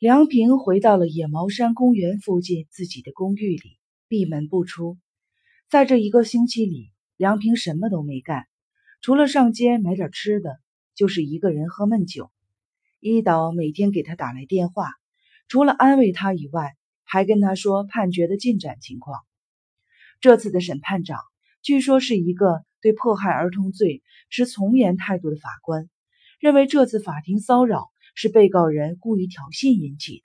梁平回到了野毛山公园附近自己的公寓里，闭门不出。在这一个星期里，梁平什么都没干，除了上街买点吃的，就是一个人喝闷酒。一岛每天给他打来电话，除了安慰他以外，还跟他说判决的进展情况。这次的审判长据说是一个对迫害儿童罪持从严态度的法官，认为这次法庭骚扰。是被告人故意挑衅引起的。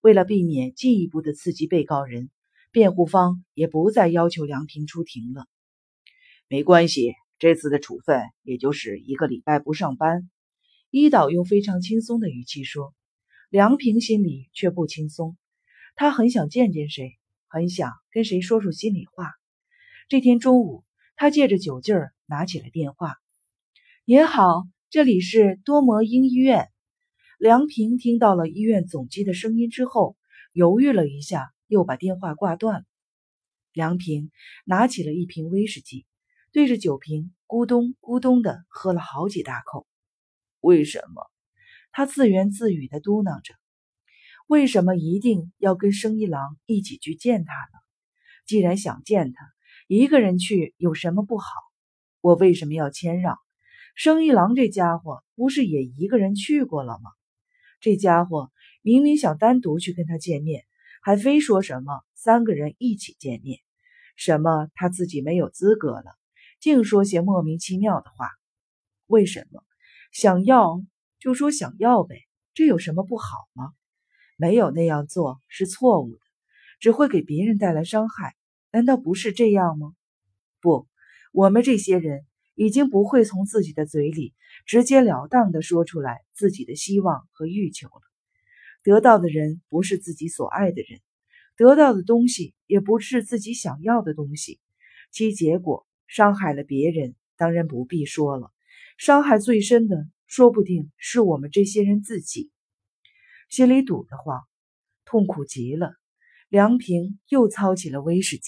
为了避免进一步的刺激被告人，辩护方也不再要求梁平出庭了。没关系，这次的处分也就是一个礼拜不上班。一岛用非常轻松的语气说。梁平心里却不轻松，他很想见见谁，很想跟谁说说心里话。这天中午，他借着酒劲儿拿起了电话：“您好，这里是多摩英医院。”梁平听到了医院总机的声音之后，犹豫了一下，又把电话挂断了。梁平拿起了一瓶威士忌，对着酒瓶咕咚咕咚的喝了好几大口。为什么？他自言自语的嘟囔着：“为什么一定要跟生一郎一起去见他呢？既然想见他，一个人去有什么不好？我为什么要谦让？生一郎这家伙不是也一个人去过了吗？”这家伙明明想单独去跟他见面，还非说什么三个人一起见面，什么他自己没有资格了，净说些莫名其妙的话。为什么想要就说想要呗？这有什么不好吗？没有那样做是错误的，只会给别人带来伤害。难道不是这样吗？不，我们这些人。已经不会从自己的嘴里直截了当的说出来自己的希望和欲求了。得到的人不是自己所爱的人，得到的东西也不是自己想要的东西，其结果伤害了别人，当然不必说了。伤害最深的，说不定是我们这些人自己。心里堵得慌，痛苦极了。梁平又操起了威士忌。